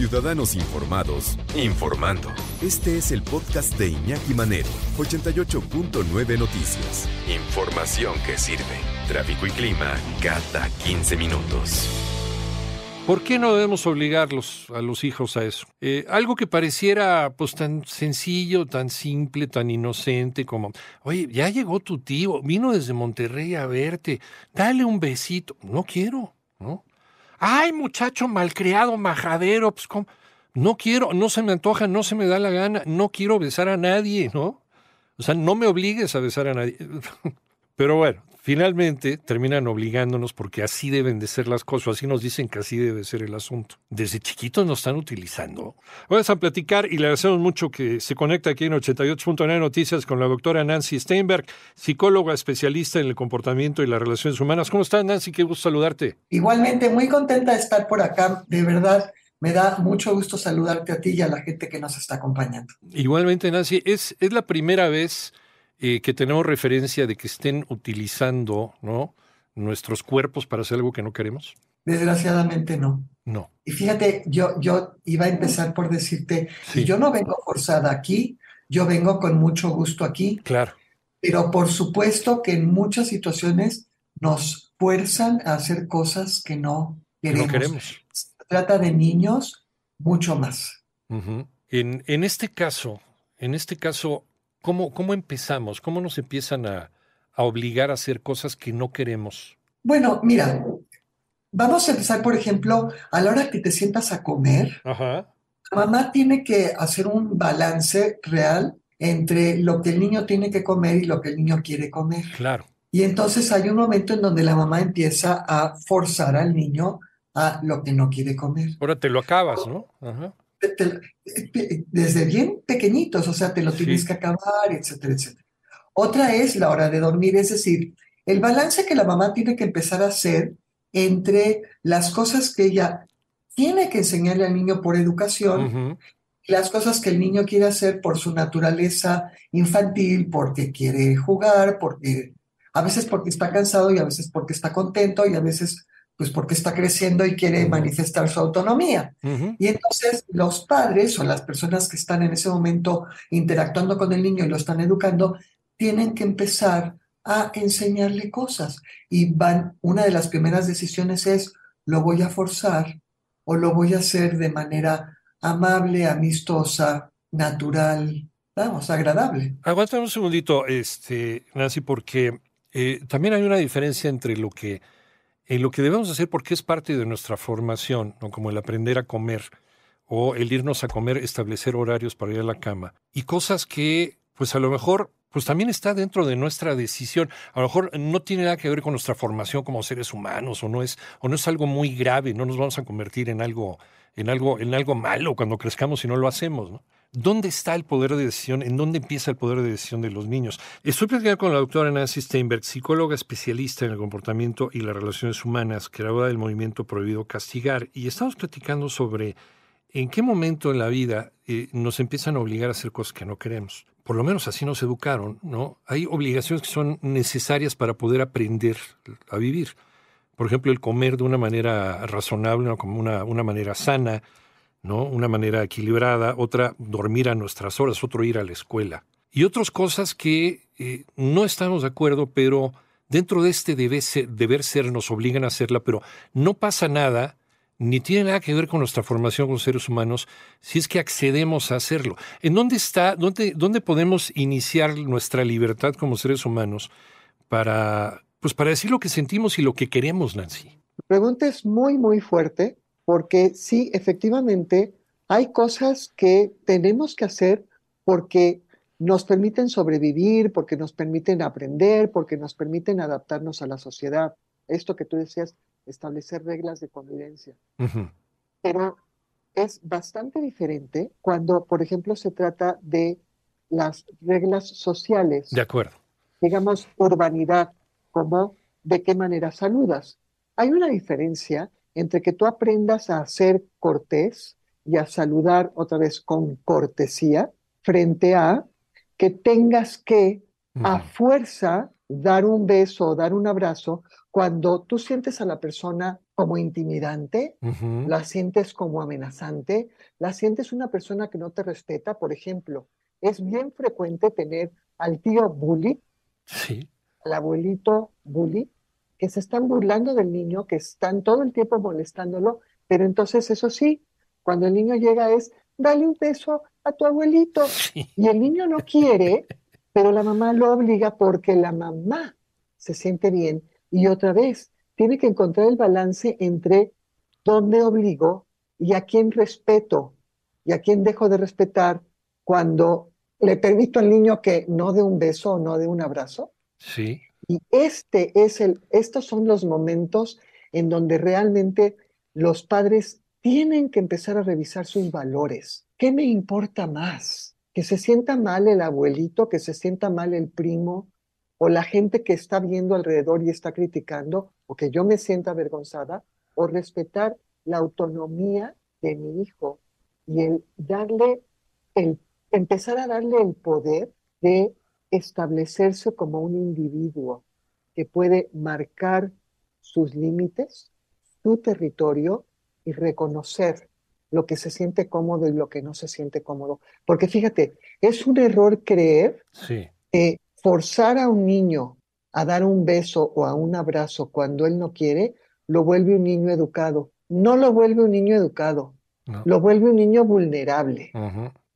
Ciudadanos informados, informando. Este es el podcast de Iñaki Manero, 88.9 Noticias. Información que sirve. Tráfico y clima cada 15 minutos. ¿Por qué no debemos obligarlos a los hijos a eso? Eh, algo que pareciera pues tan sencillo, tan simple, tan inocente como, oye, ya llegó tu tío, vino desde Monterrey a verte, dale un besito. No quiero, ¿no? Ay, muchacho malcriado, majadero, pues ¿cómo? No quiero, no se me antoja, no se me da la gana, no quiero besar a nadie, ¿no? O sea, no me obligues a besar a nadie. Pero bueno, finalmente terminan obligándonos porque así deben de ser las cosas, así nos dicen que así debe ser el asunto. Desde chiquitos nos están utilizando. Vamos a platicar y le agradecemos mucho que se conecta aquí en 88.9 Noticias con la doctora Nancy Steinberg, psicóloga especialista en el comportamiento y las relaciones humanas. ¿Cómo estás, Nancy? Qué gusto saludarte. Igualmente, muy contenta de estar por acá, de verdad. Me da mucho gusto saludarte a ti y a la gente que nos está acompañando. Igualmente, Nancy, es, es la primera vez eh, que tenemos referencia de que estén utilizando ¿no? nuestros cuerpos para hacer algo que no queremos? Desgraciadamente no. No. Y fíjate, yo, yo iba a empezar por decirte, Sí. yo no vengo forzada aquí, yo vengo con mucho gusto aquí, Claro. pero por supuesto que en muchas situaciones nos fuerzan a hacer cosas que no que queremos. No queremos. Se trata de niños mucho más. Ujú. en, en este caso, en este caso, ¿cómo, cómo empezamos? ¿Cómo nos empiezan a, a obligar a hacer cosas que no queremos? Bueno, mira, vamos a empezar, por ejemplo, a la hora que te sientas a comer, Ajá. mamá tiene que hacer un balance real entre lo que el niño tiene que comer y lo que el niño quiere comer. Claro. Y entonces hay un momento en donde la mamá empieza a forzar al niño a lo que no quiere comer. Ahora te lo acabas, ¿no? Ajá. Te- te- desde bien pequeñitos, o sea, te lo Sí. tienes que acabar, etcétera, etcétera. Otra es la hora de dormir, es decir, el balance que la mamá tiene que empezar a hacer entre las cosas que ella tiene que enseñarle al niño por educación y las cosas que el niño quiere hacer por su naturaleza infantil, porque quiere jugar, porque a veces porque está cansado y a veces porque está contento y a veces pues porque está creciendo y quiere manifestar su autonomía. Y entonces los padres o las personas que están en ese momento interactuando con el niño y lo están educando, tienen que empezar a enseñarle cosas. Y van, una de las primeras decisiones es, ¿lo voy a forzar o lo voy a hacer de manera amable, amistosa, natural, vamos, agradable? Aguántame un segundito, este, Nancy, porque eh, también hay una diferencia entre lo que, en lo que debemos hacer, porque es parte de nuestra formación, ¿no? como el aprender a comer o el irnos a comer, establecer horarios para ir a la cama, y cosas que, pues a lo mejor, pues también está dentro de nuestra decisión. A lo mejor no tiene nada que ver con nuestra formación como seres humanos, o no es, o no es algo muy grave, no nos vamos a convertir en algo, en algo, en algo malo cuando crezcamos si no lo hacemos, ¿no? ¿Dónde está el poder de decisión? ¿En dónde empieza el poder de decisión de los niños? Estoy platicando con la doctora Nancy Steinberg, psicóloga especialista en el comportamiento y las relaciones humanas, creadora del movimiento Prohibido Castigar, y estamos platicando sobre en qué momento en la vida eh, nos empiezan a obligar a hacer cosas que no queremos. Por lo menos así nos educaron, ¿no? Hay obligaciones que son necesarias para poder aprender a vivir. Por ejemplo, el comer de una manera razonable, como una manera sana, ¿no? Una manera equilibrada, otra dormir a nuestras horas, otro ir a la escuela. Y otras cosas que eh, no estamos de acuerdo, pero dentro de este deber ser, deber ser nos obligan a hacerla, pero no pasa nada, ni tiene nada que ver con nuestra formación como seres humanos, si es que accedemos a hacerlo. ¿En dónde está, dónde, dónde podemos iniciar nuestra libertad como seres humanos para, pues para decir lo que sentimos y lo que queremos, Nancy? La pregunta es muy, muy fuerte porque sí, efectivamente, hay cosas que tenemos que hacer porque nos permiten sobrevivir, porque nos permiten aprender, porque nos permiten adaptarnos a la sociedad. Esto que tú decías, establecer reglas de convivencia. Pero es bastante diferente cuando, por ejemplo, se trata de las reglas sociales, De acuerdo. digamos, urbanidad, como de qué manera saludas. Hay una diferencia entre que tú aprendas a ser cortés y a saludar otra vez con cortesía frente a que tengas que a fuerza dar un beso o dar un abrazo cuando tú sientes a la persona como intimidante, la sientes como amenazante, la sientes una persona que no te respeta. Por ejemplo, es bien frecuente tener al tío bully, Sí. al abuelito bully, que se están burlando del niño, que están todo el tiempo molestándolo, pero entonces eso sí, cuando el niño llega es, dale un beso a tu abuelito. Sí. Y el niño no quiere, pero la mamá lo obliga porque la mamá se siente bien. Y otra vez, tiene que encontrar el balance entre dónde obligo y a quién respeto y a quién dejo de respetar cuando le permito al niño que no dé un beso o no dé un abrazo. Sí. Y este es el, estos son los momentos en donde realmente los padres tienen que empezar a revisar sus valores. ¿Qué me importa más? ¿Que se sienta mal el abuelito, que se sienta mal el primo, o la gente que está viendo alrededor y está criticando, o que yo me sienta avergonzada, o respetar la autonomía de mi hijo y el darle el, empezar a darle el poder de establecerse como un individuo que puede marcar sus límites, su territorio y reconocer lo que se siente cómodo y lo que no se siente cómodo. Porque fíjate, es un error creer Sí. que forzar a un niño a dar un beso o a un abrazo cuando él no quiere, lo vuelve un niño educado. No lo vuelve un niño educado, No. lo vuelve un niño vulnerable.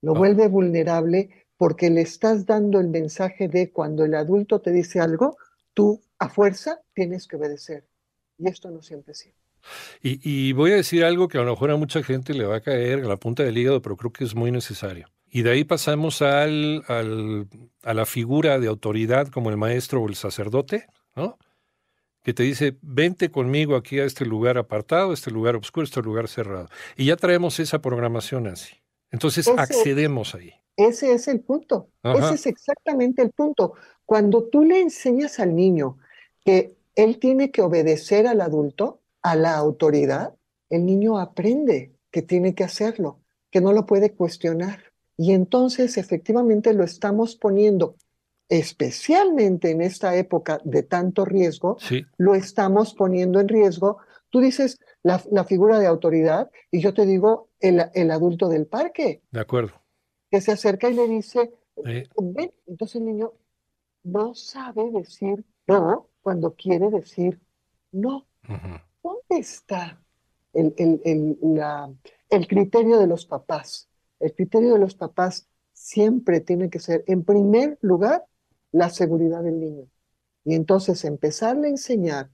Lo vuelve vulnerable porque le estás dando el mensaje de cuando el adulto te dice algo, tú a fuerza tienes que obedecer. Y esto no siempre es cierto. Y, y voy a decir algo que a lo mejor a mucha gente le va a caer en la punta del hígado, pero creo que es muy necesario. Y de ahí pasamos al, al- a la figura de autoridad como el maestro o el sacerdote, ¿no? Que te dice, vente conmigo aquí a este lugar apartado, este lugar oscuro, este lugar cerrado. Y ya traemos esa programación así. Entonces accedemos ahí. Ese es el punto. Ajá. Ese es exactamente el punto. Cuando tú le enseñas al niño que él tiene que obedecer al adulto, a la autoridad, el niño aprende que tiene que hacerlo, que no lo puede cuestionar. Y entonces efectivamente lo estamos poniendo, especialmente en esta época de tanto riesgo, Sí, lo estamos poniendo en riesgo. Tú dices la, la figura de autoridad y yo te digo el, el adulto del parque de acuerdo. Que se acerca y le dice, ven, entonces el niño no sabe decir no cuando quiere decir no. ¿Dónde está el, el- el- la- el criterio de los papás? El criterio de los papás siempre tiene que ser, en primer lugar, la seguridad del niño. Y entonces empezarle a enseñar.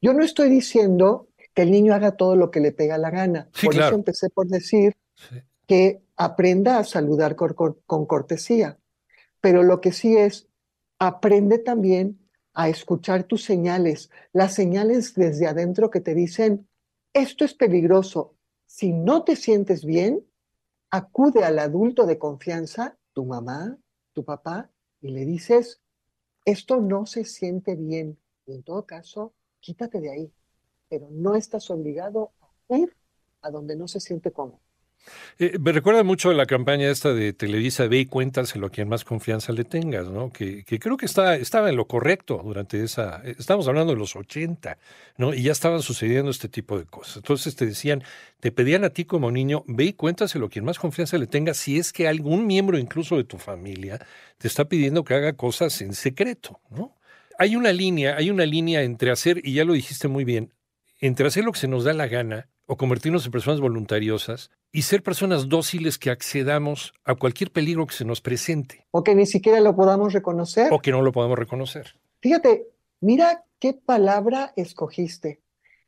Yo no estoy diciendo que el niño haga todo lo que le pega la gana. Sí, Por claro. eso empecé por decir Sí. que aprenda a saludar con, cortesía. Pero lo que sí es, aprende también a escuchar tus señales, las señales desde adentro que te dicen, esto es peligroso. Si no te sientes bien, acude al adulto de confianza, tu mamá, tu papá, y le dices, esto no se siente bien. Y en todo caso, quítate de ahí. Pero no estás obligado a ir a donde no se siente cómodo. Eh, me recuerda mucho la campaña esta de Televisa, ve y cuéntaselo a quien más confianza le tengas, ¿no? Que, creo que estaba en lo correcto durante esa, eh, estamos hablando de los 80, ¿no? Y ya estaban sucediendo este tipo de cosas. Entonces te decían, te pedían a ti como niño, ve y cuéntaselo a quien más confianza le tenga, si es que algún miembro incluso de tu familia te está pidiendo que haga cosas en secreto, ¿no? Hay una línea, hay una línea entre hacer, y ya lo dijiste muy bien, entre hacer lo que se nos da la gana o convertirnos en personas voluntariosas y ser personas dóciles que accedamos a cualquier peligro que se nos presente O que ni siquiera lo podamos reconocer. o que no lo podamos reconocer. Fíjate, mira qué palabra escogiste.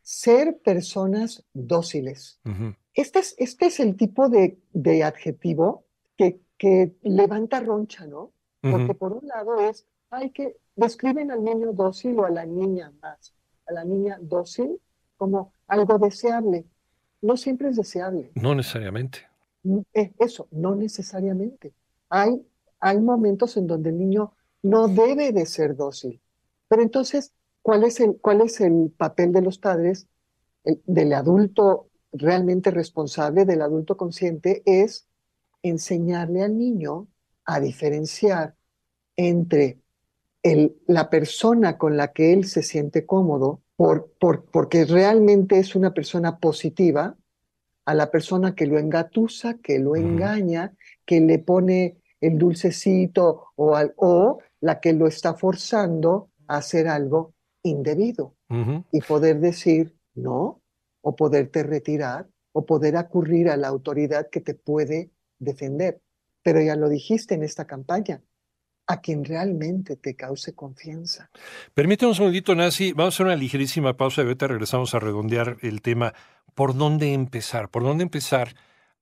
Ser personas dóciles. Ujú. Este es, este es el tipo de, de adjetivo que, que levanta roncha, ¿no? Porque Ujú. por un lado es, hay que, describen al niño dócil o a la niña más, a la niña dócil como algo deseable. No siempre es deseable. No necesariamente. Eso, no necesariamente. Hay, hay momentos en donde el niño no debe de ser dócil. Pero entonces, ¿cuál es el, cuál es el papel de los padres, el- del adulto realmente responsable, del adulto consciente? Es enseñarle al niño a diferenciar entre el, la persona con la que él se siente cómodo, por, por, porque realmente es una persona positiva, a la persona que lo engatusa, que lo engaña, que le pone el dulcecito o, al- o la que lo está forzando a hacer algo indebido. Y poder decir no o poderte retirar o poder acudir a la autoridad que te puede defender. Pero ya lo dijiste en esta campaña, a quien realmente te cause confianza. Permíteme un segundito, Nancy. Vamos a hacer una ligerísima pausa y ahorita regresamos a redondear el tema. ¿Por dónde empezar? ¿Por dónde empezar?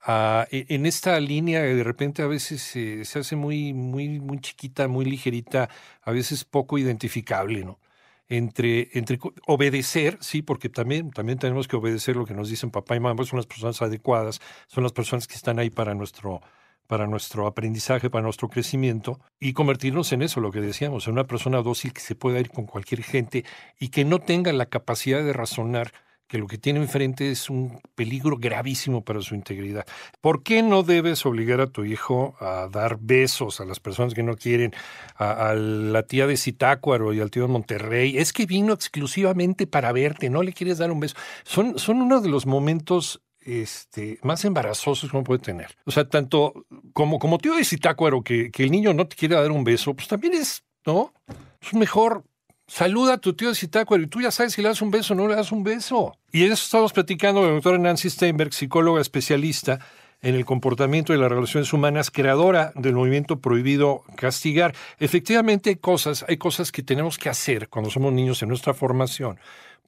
a- e- en esta línea de repente a veces se- se hace muy, muy, muy chiquita, muy ligerita, a veces poco identificable, ¿no? Entre, entre obedecer, sí, porque también, también tenemos que obedecer lo que nos dicen papá y mamá, son las personas adecuadas, son las personas que están ahí para nuestro, para nuestro aprendizaje, para nuestro crecimiento, y convertirnos en eso, lo que decíamos, en una persona dócil que se pueda ir con cualquier gente y que no tenga la capacidad de razonar que lo que tiene enfrente es un peligro gravísimo para su integridad. ¿Por qué no debes obligar a tu hijo a dar besos a las personas que no quieren, a, la tía de Zitácuaro y al tío de Monterrey? Es que vino exclusivamente para verte, no le quieres dar un beso. Son, son uno de los momentos este, más embarazosos que uno puede tener. O sea, tanto como, como tío de Zitácuaro, que, el niño no te quiere dar un beso, pues también es, ¿no? Es mejor Saluda a tu tío de Zitácuaro y tú ya sabes si le das un beso o no le das un beso. Y eso estamos platicando con la doctora Nancy Steinberg, psicóloga especialista en el comportamiento de las relaciones humanas, creadora del movimiento prohibido castigar. Efectivamente hay cosas, hay cosas que tenemos que hacer cuando somos niños en nuestra formación,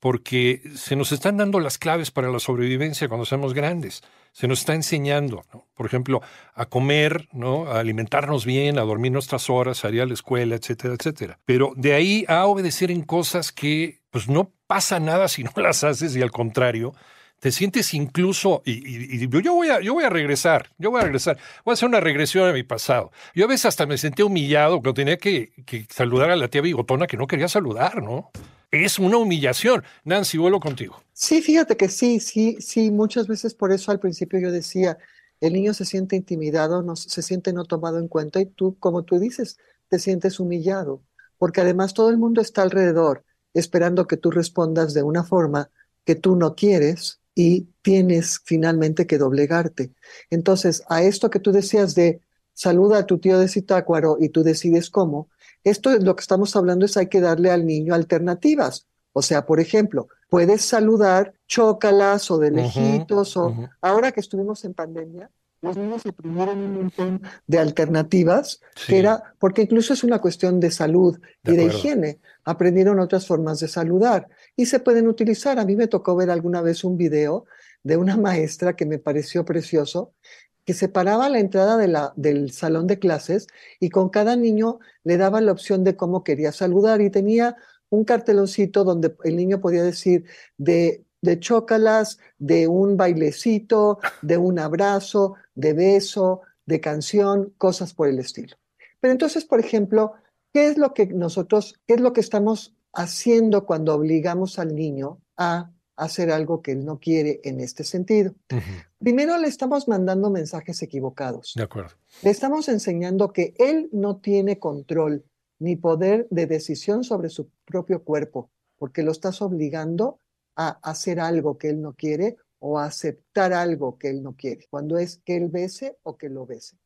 porque se nos están dando las claves para la sobrevivencia cuando seamos grandes. Se nos está enseñando, ¿no? por ejemplo, a comer, ¿no? a alimentarnos bien, a dormir nuestras horas, a ir a la escuela, etcétera, etcétera. Pero de ahí a obedecer en cosas que pues no pasa nada si no las haces y al contrario, te sientes incluso, y, y- y yo, voy a, yo voy a regresar, yo voy a regresar, voy a hacer una regresión a mi pasado. Yo a veces hasta me sentía humillado cuando tenía que, que saludar a la tía bigotona que no quería saludar, ¿no? Es una humillación. Nancy, vuelo contigo. Sí, fíjate que sí, sí, sí, muchas veces por eso al principio yo decía, el niño se siente intimidado, no, se siente no tomado en cuenta y tú, como tú dices, te sientes humillado, porque además todo el mundo está alrededor esperando que tú respondas de una forma que tú no quieres y tienes finalmente que doblegarte. Entonces, a esto que tú decías de saluda a tu tío de Zitácuaro y tú decides cómo, esto es lo que estamos hablando es hay que darle al niño alternativas. O sea, por ejemplo, puedes saludar chócalas o de lejitos o ahora que estuvimos en pandemia, los niños aprendieron un montón de alternativas, Sí. que era, porque incluso es una cuestión de salud De y de higiene, aprendieron otras formas de saludar y se pueden utilizar. A mí me tocó ver alguna vez un video de una maestra que me pareció precioso, que separaba la entrada del salón de clases y con cada niño le daba la opción de cómo quería saludar y tenía un carteloncito donde el niño podía decir de, de chócalas, de un bailecito, de un abrazo, de beso, de canción, cosas por el estilo. Pero entonces, por ejemplo, ¿qué es lo que nosotros, qué es lo que estamos haciendo cuando obligamos al niño a hacer algo que él no quiere en este sentido? Primero le estamos mandando mensajes equivocados. De acuerdo. Le estamos enseñando que él no tiene control ni poder de decisión sobre su propio cuerpo, porque lo estás obligando a hacer algo que él no quiere o a aceptar algo que él no quiere, cuando es que él bese o que lo bese.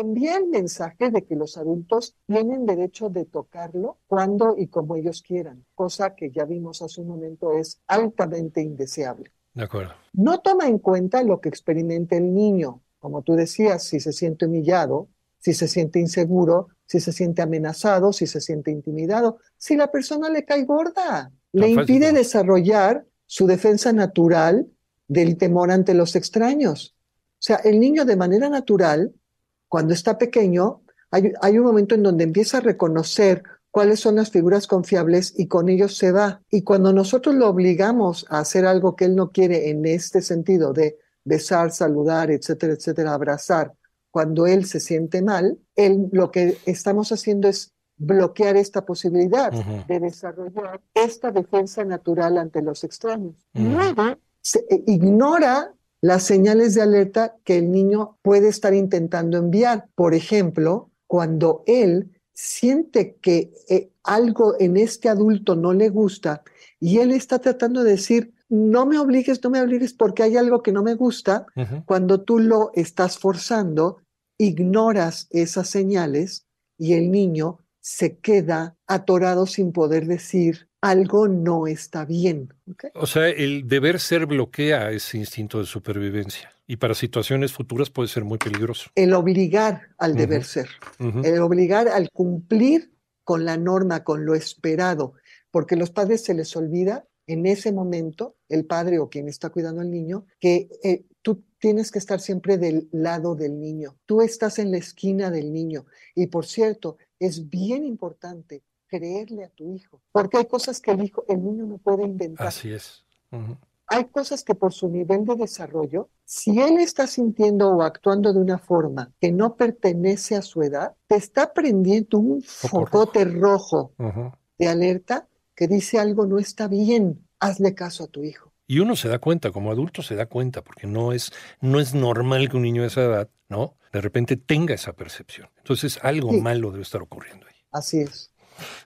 Envía el mensaje de que los adultos tienen derecho de tocarlo cuando y como ellos quieran, cosa que ya vimos hace un momento es altamente indeseable De acuerdo. no toma en cuenta lo que experimenta el niño. Como tú decías, si se siente humillado, si se siente inseguro, si se siente amenazado, si se siente intimidado, si la persona le cae gorda, le impide desarrollar su defensa natural del temor ante los extraños. O sea, el niño de manera natural, cuando está pequeño, hay, hay un momento en donde empieza a reconocer cuáles son las figuras confiables y con ellos se va. Y cuando nosotros lo obligamos a hacer algo que él no quiere en este sentido de besar, saludar, etcétera, etcétera, abrazar, cuando él se siente mal, él, lo que estamos haciendo es bloquear esta posibilidad de desarrollar esta defensa natural ante los extraños. Luego, se eh, ignora las señales de alerta que el niño puede estar intentando enviar. Por ejemplo, cuando él siente que eh, algo en este adulto no le gusta y él está tratando de decir, no me obligues, no me obligues porque hay algo que no me gusta, cuando tú lo estás forzando, ignoras esas señales y el niño se queda atorado sin poder decir algo no está bien. O sea, el deber ser bloquea ese instinto de supervivencia y para situaciones futuras puede ser muy peligroso. El obligar al deber ser, el obligar al cumplir con la norma, con lo esperado, porque los padres se les olvida en ese momento, el padre o quien está cuidando al niño, que eh, tú tienes que estar siempre del lado del niño, tú estás en la esquina del niño. Y por cierto, es bien importante creerle a tu hijo, porque hay cosas que el hijo, el niño no puede inventar. Así es. Hay cosas que por su nivel de desarrollo, si él está sintiendo o actuando de una forma que no pertenece a su edad, te está prendiendo un focote rojo, de alerta que dice algo no está bien. Hazle caso a tu hijo. Y uno se da cuenta, como adulto se da cuenta, porque no es, no es normal que un niño de esa edad, ¿no? De repente tenga esa percepción. Entonces algo malo debe estar ocurriendo ahí. Así es.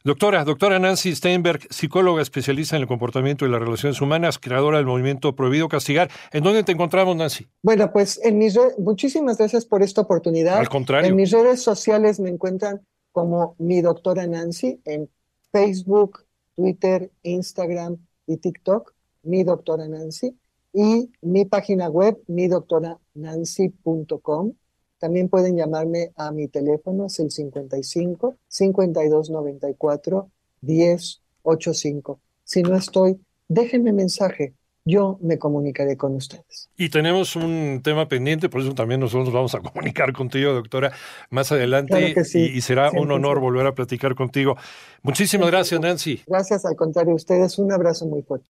Doctora, doctora Nancy Steinberg, psicóloga especialista en el comportamiento y las relaciones humanas, creadora del movimiento Prohibido Castigar. ¿En dónde te encontramos, Nancy? Bueno, pues en mis redes, muchísimas gracias por esta oportunidad. Al contrario. En mis redes sociales me encuentran como mi doctora Nancy en Facebook, Twitter, Instagram y TikTok, mi doctora Nancy. Y mi página web, midoctoranancy.com. También pueden llamarme a mi teléfono, es el 55 52 94 10 85. Si no estoy, déjenme mensaje. Yo me comunicaré con ustedes. Y tenemos un tema pendiente, por eso también nosotros nos vamos a comunicar contigo, doctora, más adelante. y, será un honor volver a platicar contigo. Muchísimas gracias, Nancy. Gracias, al contrario, ustedes. Un abrazo muy fuerte.